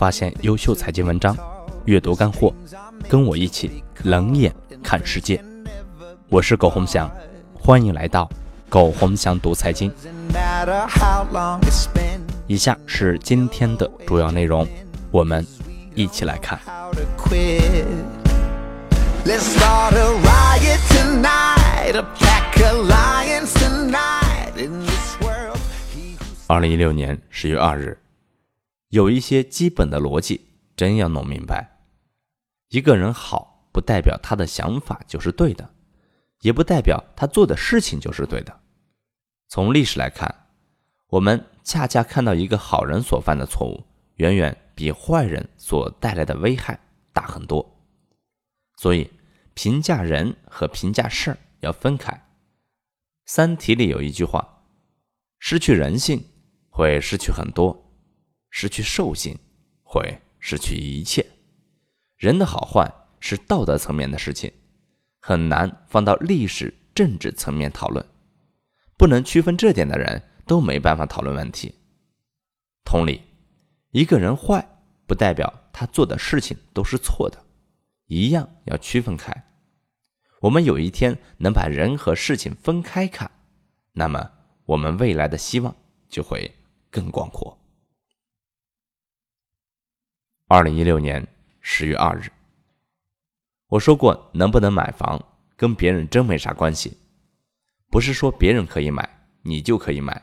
发现优秀财经文章，阅读干货，跟我一起冷眼看世界。我是苟洪翔，欢迎来到苟洪翔读财经。以下是今天的主要内容，我们一起来看。二零一六年十月二日。有一些基本的逻辑，真要弄明白。一个人好，不代表他的想法就是对的，也不代表他做的事情就是对的。从历史来看，我们恰恰看到一个好人所犯的错误，远远比坏人所带来的危害大很多。所以，评价人和评价事儿要分开。《三体》里有一句话：“失去人性，会失去很多。”失去兽性，会失去一切。人的好坏是道德层面的事情，很难放到历史、政治层面讨论。不能区分这点的人，都没办法讨论问题。同理，一个人坏，不代表他做的事情都是错的，一样要区分开。我们有一天能把人和事情分开看，那么我们未来的希望就会更广阔。二零一六年十月二日，我说过，能不能买房跟别人真没啥关系，不是说别人可以买，你就可以买。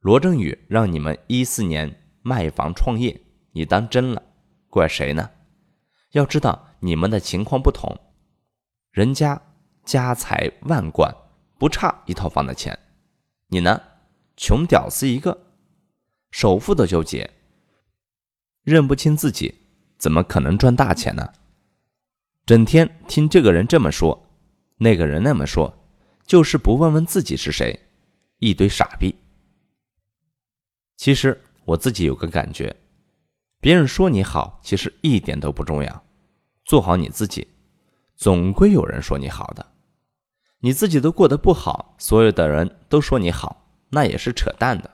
罗振宇让你们一四年卖房创业，你当真了，怪谁呢？要知道你们的情况不同，人家家财万贯，不差一套房的钱，你呢，穷屌丝一个，首付都纠结。认不清自己，怎么可能赚大钱呢？整天听这个人这么说，那个人那么说，就是不问问自己是谁，一堆傻逼。其实我自己有个感觉，别人说你好，其实一点都不重要，做好你自己，总归有人说你好的。你自己都过得不好，所有的人都说你好，那也是扯淡的。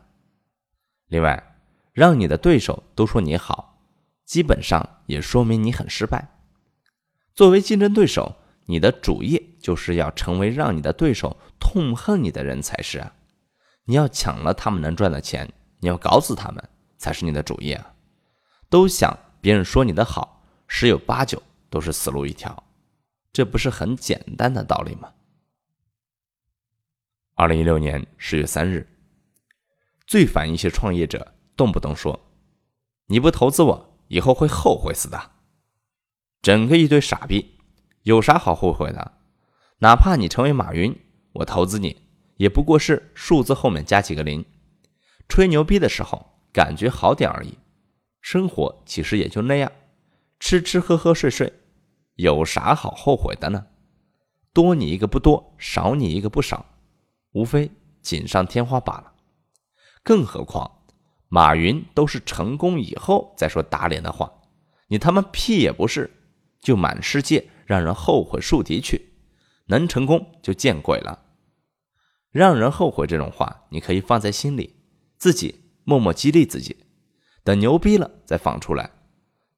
另外。让你的对手都说你好，基本上也说明你很失败。作为竞争对手，你的主业就是要成为让你的对手痛恨你的人才是啊！你要抢了他们能赚的钱，你要搞死他们才是你的主业啊！都想别人说你的好，十有八九都是死路一条，这不是很简单的道理吗？二零一六年十月三日，最烦一些创业者。动不动说，你不投资我，以后会后悔死的。整个一堆傻逼，有啥好后悔的？哪怕你成为马云，我投资你，也不过是数字后面加几个零。吹牛逼的时候感觉好点而已，生活其实也就那样，吃吃喝喝睡睡，有啥好后悔的呢？多你一个不多，少你一个不少，无非锦上添花罢了。更何况。马云都是成功以后再说打脸的话，你他妈屁也不是，就满世界让人后悔树敌去，能成功就见鬼了。让人后悔这种话，你可以放在心里，自己默默激励自己，等牛逼了再放出来。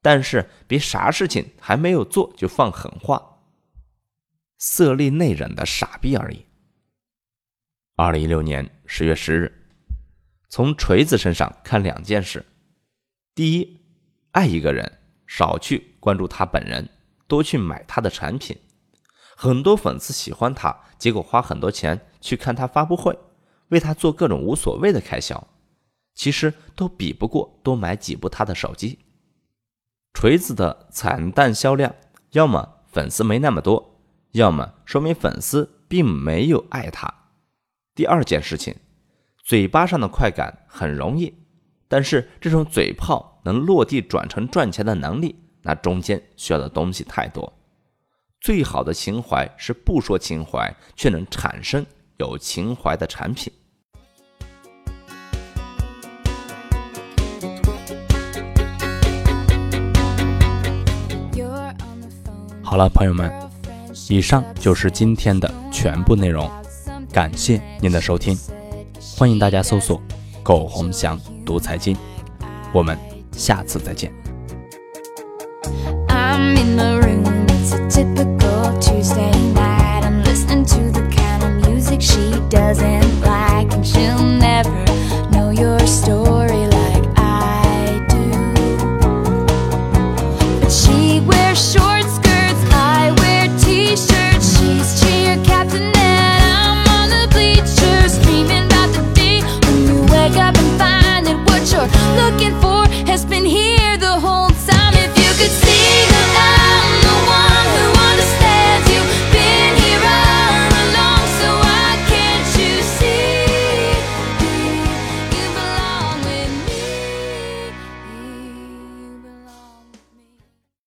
但是别啥事情还没有做就放狠话，色厉内荏的傻逼而已。二零一六年十月十日。从锤子身上看两件事：第一，爱一个人，少去关注他本人，多去买他的产品。很多粉丝喜欢他，结果花很多钱去看他发布会，为他做各种无所谓的开销，其实都比不过多买几部他的手机。锤子的惨淡销量，要么粉丝没那么多，要么说明粉丝并没有爱他。第二件事情。嘴巴上的快感很容易，但是这种嘴炮能落地转成赚钱的能力，那中间需要的东西太多。最好的情怀是不说情怀，却能产生有情怀的产品。好了，朋友们，以上就是今天的全部内容，感谢您的收听。欢迎大家搜索“苟红翔读财经”，我们下次再见。